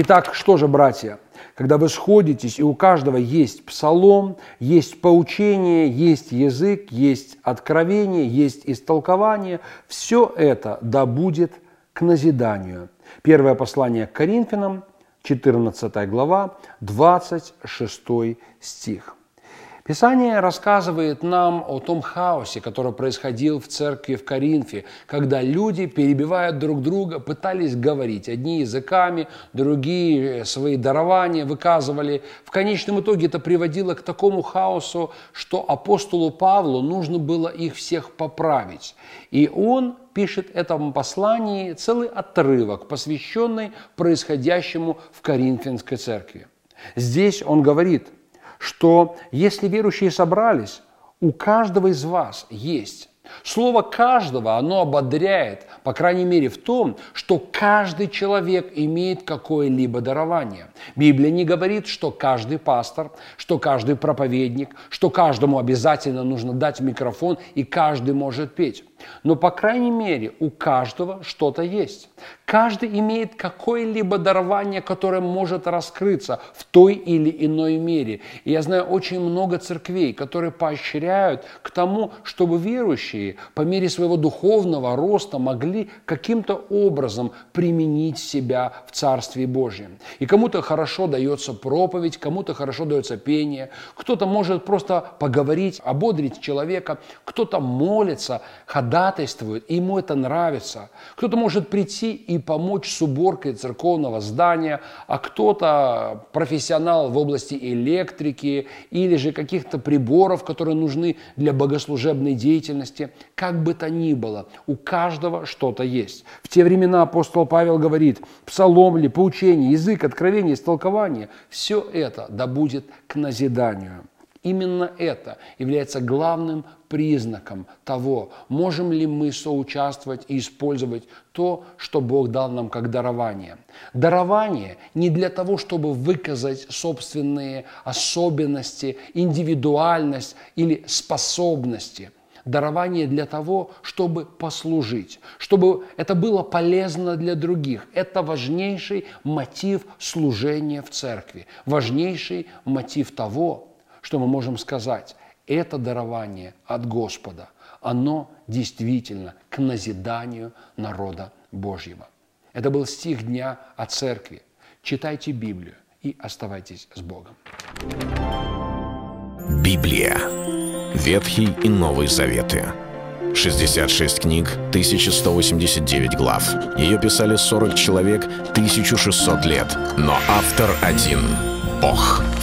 Итак, что же, братья, когда вы сходитесь, и у каждого есть псалом, есть поучение, есть язык, есть откровение, есть истолкование, все это да будет к назиданию. Первое послание к Коринфянам, 14 глава, 26 стих. Писание рассказывает нам о том хаосе, который происходил в церкви в Коринфе, когда люди, перебивая друг друга, пытались говорить. Одни языками, другие свои дарования выказывали. В конечном итоге это приводило к такому хаосу, что апостолу Павлу нужно было их всех поправить. И он пишет этому послании целый отрывок, посвященный происходящему в Коринфянской церкви. Здесь он говорит – что если верующие собрались, у каждого из вас есть. Слово «каждого» оно ободряет, по крайней мере, в том, что каждый человек имеет какое-либо дарование. Библия не говорит, что каждый пастор, что каждый проповедник, что каждому обязательно нужно дать микрофон и каждый может петь. Но, по крайней мере, у каждого что-то есть. Каждый имеет какое-либо дарование, которое может раскрыться в той или иной мере. И я знаю очень много церквей, которые поощряют к тому, чтобы верующие по мере своего духовного роста могли каким-то образом применить себя в Царстве Божьем. И кому-то хорошо дается проповедь, кому-то хорошо дается пение, кто-то может просто поговорить, ободрить человека, кто-то молится, ходатайствует, ему это нравится. Кто-то может прийти и помочь с уборкой церковного здания, а кто-то профессионал в области электрики или же каких-то приборов, которые нужны для богослужебной деятельности. Как бы то ни было, у каждого что-то есть. В те времена апостол Павел говорит, псалом ли, поучение, язык, откровение, истолкование, все это да будет к назиданию. Именно это является главным признаком того, можем ли мы соучаствовать и использовать то, что Бог дал нам как дарование. Дарование не для того, чтобы выказать собственные особенности, индивидуальность или способности – дарование для того, чтобы послужить, чтобы это было полезно для других. Это важнейший мотив служения в церкви, важнейший мотив того, что мы можем сказать? Это дарование от Господа. Оно действительно к назиданию народа Божьего. Это был стих дня о церкви. Читайте Библию и оставайтесь с Богом. Библия. Ветхий и Новый Заветы. 66 книг, 1189 глав. Ее писали 40 человек, 1600 лет. Но автор один – Бог.